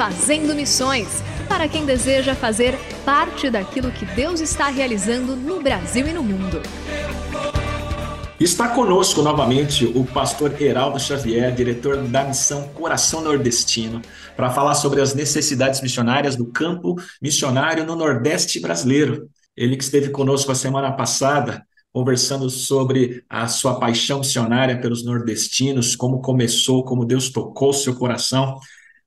Fazendo Missões para quem deseja fazer parte daquilo que Deus está realizando no Brasil e no mundo. Está conosco novamente o pastor Heraldo Xavier, diretor da missão Coração Nordestino, para falar sobre as necessidades missionárias do campo missionário no Nordeste brasileiro. Ele que esteve conosco a semana passada, conversando sobre a sua paixão missionária pelos nordestinos, como começou, como Deus tocou seu coração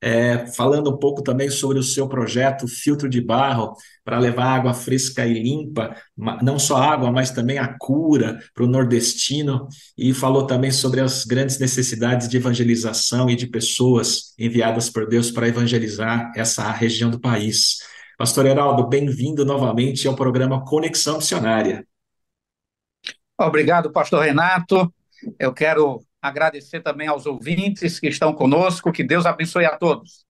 é, falando um pouco também sobre o seu projeto Filtro de Barro, para levar água fresca e limpa, não só água, mas também a cura para o nordestino, e falou também sobre as grandes necessidades de evangelização e de pessoas enviadas por Deus para evangelizar essa região do país. Pastor Heraldo, bem-vindo novamente ao programa Conexão Missionária. Obrigado, pastor Renato. Eu quero agradecer também aos ouvintes que estão conosco, que Deus abençoe a todos.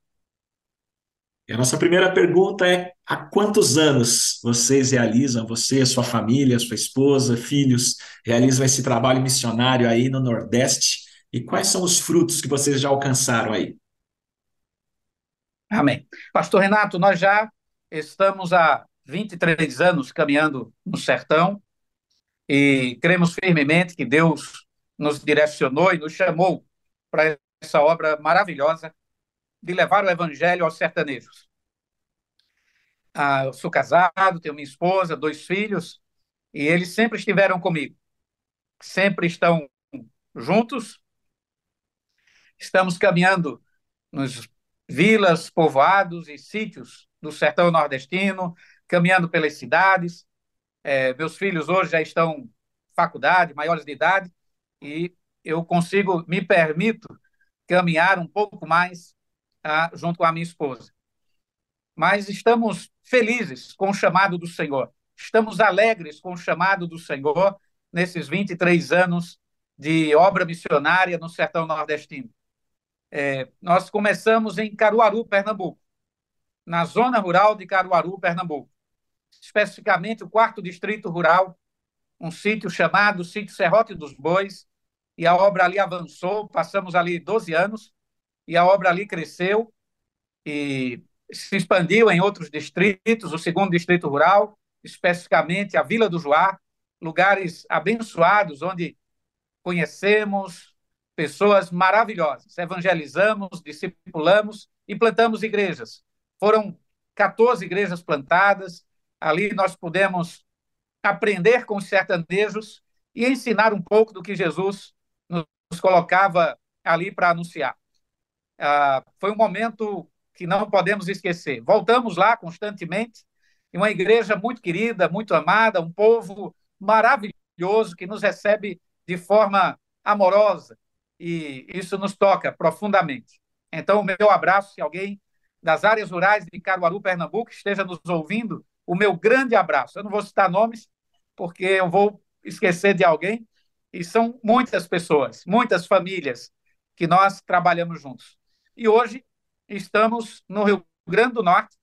E a nossa primeira pergunta é: há quantos anos vocês realizam, você, sua família, sua esposa, filhos, realizam esse trabalho missionário aí no Nordeste? E quais são os frutos que vocês já alcançaram aí? Amém. Pastor Renato, nós já estamos há 23 anos caminhando no sertão e cremos firmemente que Deus nos direcionou e nos chamou para essa obra maravilhosa de levar o evangelho aos sertanejos. Ah, eu sou casado, tenho minha esposa, dois filhos, e eles sempre estiveram comigo. Sempre estão juntos. Estamos caminhando nos vilas, povoados e sítios do sertão nordestino, caminhando pelas cidades. É, meus filhos hoje já estão faculdade, maiores de idade, e eu consigo, me permito caminhar um pouco mais ah, junto com a minha esposa. Mas estamos felizes com o chamado do Senhor. Estamos alegres com o chamado do Senhor nesses 23 anos de obra missionária no sertão nordestino. É, nós começamos em Caruaru, Pernambuco, na zona rural de Caruaru, Pernambuco. Especificamente o quarto distrito rural, um sítio chamado Sítio Serrote dos Bois, e a obra ali avançou, passamos ali 12 anos, e a obra ali cresceu e se expandiu em outros distritos, o segundo distrito rural, especificamente a Vila do Joá, lugares abençoados onde conhecemos pessoas maravilhosas, evangelizamos, discipulamos e plantamos igrejas. Foram 14 igrejas plantadas, ali nós pudemos aprender com os sertanejos e ensinar um pouco do que Jesus nos colocava ali para anunciar. Ah, foi um momento que não podemos esquecer. Voltamos lá constantemente, em uma igreja muito querida, muito amada, um povo maravilhoso que nos recebe de forma amorosa e isso nos toca profundamente. Então, o meu abraço, se alguém das áreas rurais de Caruaru, Pernambuco, esteja nos ouvindo, o meu grande abraço. Eu não vou citar nomes, porque eu vou esquecer de alguém, e são muitas pessoas, muitas famílias que nós trabalhamos juntos. E hoje estamos no Rio Grande do Norte,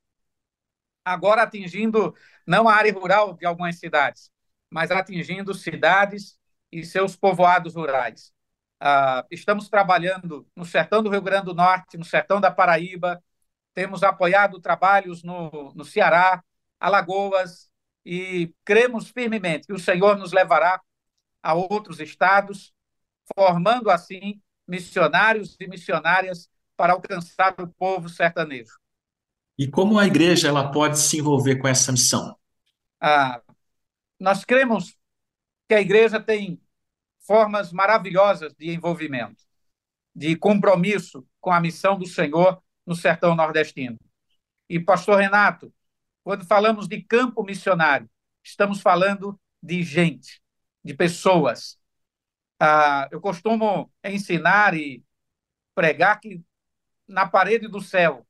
agora atingindo não a área rural de algumas cidades, mas atingindo cidades e seus povoados rurais. Uh, estamos trabalhando no sertão do Rio Grande do Norte, no sertão da Paraíba, temos apoiado trabalhos no, no Ceará, Alagoas, e cremos firmemente que o Senhor nos levará a outros estados, formando assim missionários e missionárias para alcançar o povo sertanejo. E como a igreja ela pode se envolver com essa missão? Ah, nós cremos que a igreja tem formas maravilhosas de envolvimento, de compromisso com a missão do Senhor no sertão nordestino. E, pastor Renato, quando falamos de campo missionário, estamos falando de gente, de pessoas. Ah, eu costumo ensinar e pregar que na parede do céu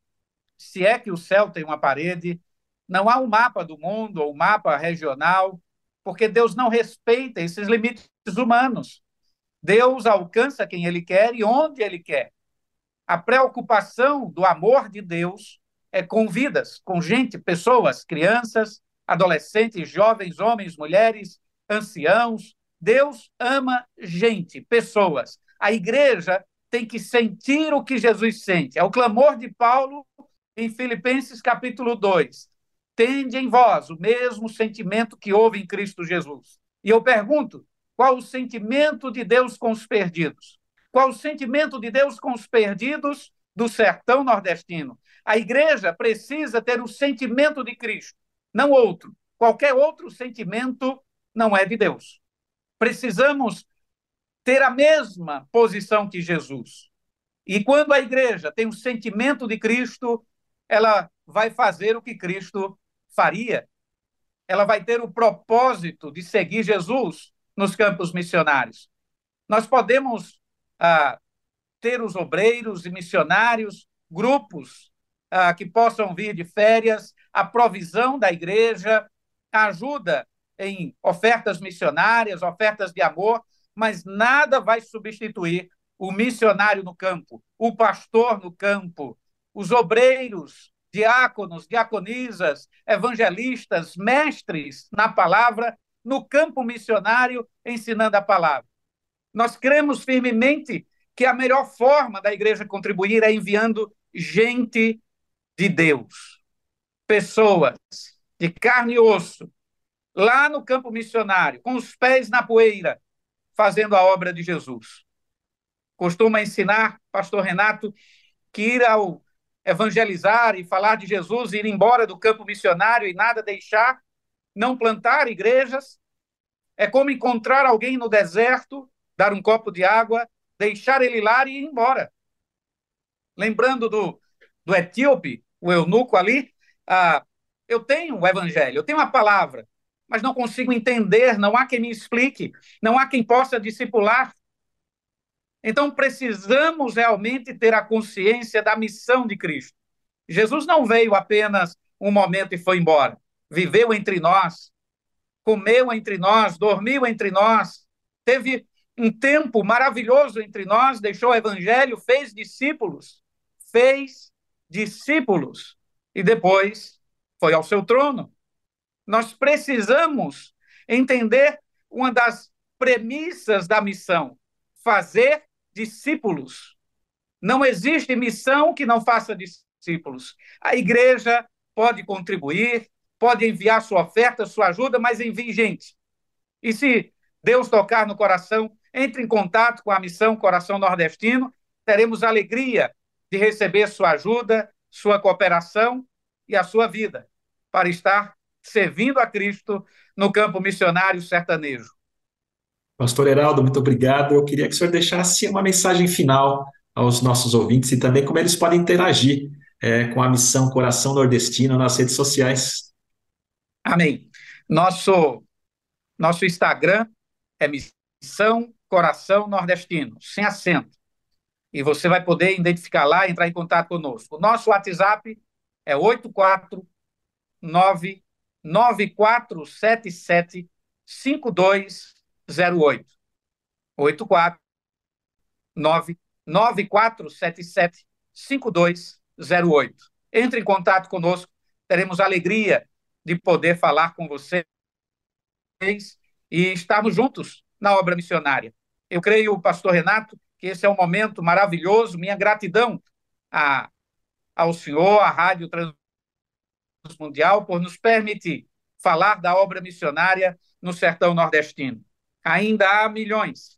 se é que o céu tem uma parede, não há um mapa do mundo ou um mapa regional, porque Deus não respeita esses limites humanos. Deus alcança quem ele quer e onde ele quer. A preocupação do amor de Deus é com vidas, com gente, pessoas, crianças, adolescentes, jovens, homens, mulheres, anciãos. Deus ama gente, pessoas. A igreja tem que sentir o que Jesus sente. É o clamor de Paulo em Filipenses capítulo 2. Tende em vós o mesmo sentimento que houve em Cristo Jesus. E eu pergunto, qual o sentimento de Deus com os perdidos? Qual o sentimento de Deus com os perdidos do sertão nordestino? A igreja precisa ter o sentimento de Cristo, não outro. Qualquer outro sentimento não é de Deus. Precisamos ter a mesma posição que Jesus. E quando a igreja tem o sentimento de Cristo, ela vai fazer o que Cristo faria. Ela vai ter o propósito de seguir Jesus nos campos missionários. Nós podemos ah, ter os obreiros e missionários, grupos ah, que possam vir de férias, a provisão da igreja, a ajuda em ofertas missionárias, ofertas de amor, mas nada vai substituir o missionário no campo, o pastor no campo, os obreiros, diáconos, diaconisas, evangelistas, mestres na palavra, no campo missionário, ensinando a palavra. Nós cremos firmemente que a melhor forma da igreja contribuir é enviando gente de Deus, pessoas de carne e osso, lá no campo missionário, com os pés na poeira, fazendo a obra de Jesus. Costuma ensinar, pastor Renato, que ir ao evangelizar e falar de Jesus, ir embora do campo missionário e nada deixar, não plantar igrejas. É como encontrar alguém no deserto, dar um copo de água, deixar ele lá e ir embora. Lembrando do, do etíope, o eunuco ali, ah, eu tenho o evangelho, eu tenho a palavra, mas não consigo entender, não há quem me explique, não há quem possa discipular. Então, precisamos realmente ter a consciência da missão de Cristo. Jesus não veio apenas um momento e foi embora. Viveu entre nós, comeu entre nós, dormiu entre nós, teve um tempo maravilhoso entre nós, deixou o evangelho, fez discípulos, fez discípulos e depois foi ao seu trono. Nós precisamos entender uma das premissas da missão: fazer discípulos. Não existe missão que não faça discípulos. A igreja pode contribuir, pode enviar sua oferta, sua ajuda, mas envie gente. E se Deus tocar no coração, entre em contato com a missão Coração Nordestino, teremos alegria de receber sua ajuda, sua cooperação e a sua vida para estar servindo a Cristo no campo missionário sertanejo. Pastor Heraldo, muito obrigado. Eu queria que o senhor deixasse uma mensagem final aos nossos ouvintes e também como eles podem interagir é, com a missão Coração Nordestino nas redes sociais. Amém. Nosso, nosso Instagram é Missão Coração Nordestino, sem acento. E você vai poder identificar lá e entrar em contato conosco. O nosso WhatsApp é 849 9477 52 08 84 9 9477 5208. Entre em contato conosco, teremos alegria de poder falar com vocês e estarmos juntos na obra missionária. Eu creio, pastor Renato, que esse é um momento maravilhoso. Minha gratidão a, ao senhor, à Rádio Transmundial, por nos permitir falar da obra missionária no sertão nordestino. Ainda há milhões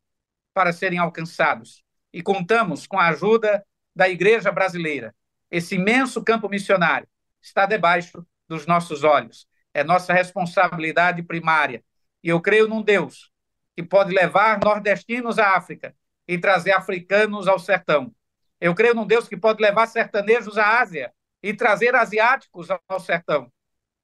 para serem alcançados e contamos com a ajuda da Igreja Brasileira. Esse imenso campo missionário está debaixo dos nossos olhos. É nossa responsabilidade primária. E eu creio num Deus que pode levar nordestinos à África e trazer africanos ao sertão. Eu creio num Deus que pode levar sertanejos à Ásia e trazer asiáticos ao sertão.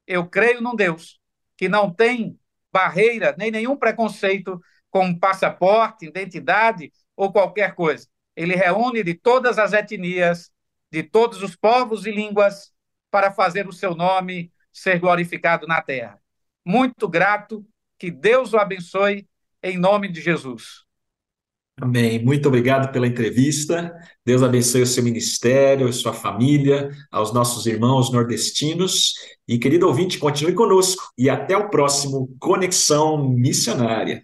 Eu creio num Deus que não tem barreira nem nenhum preconceito com passaporte, identidade ou qualquer coisa. Ele reúne de todas as etnias, de todos os povos e línguas, para fazer o seu nome ser glorificado na terra. Muito grato, que Deus o abençoe, em nome de Jesus. Amém. Muito obrigado pela entrevista. Deus abençoe o seu ministério, a sua família, aos nossos irmãos nordestinos. E, querido ouvinte, continue conosco e até o próximo Conexão Missionária.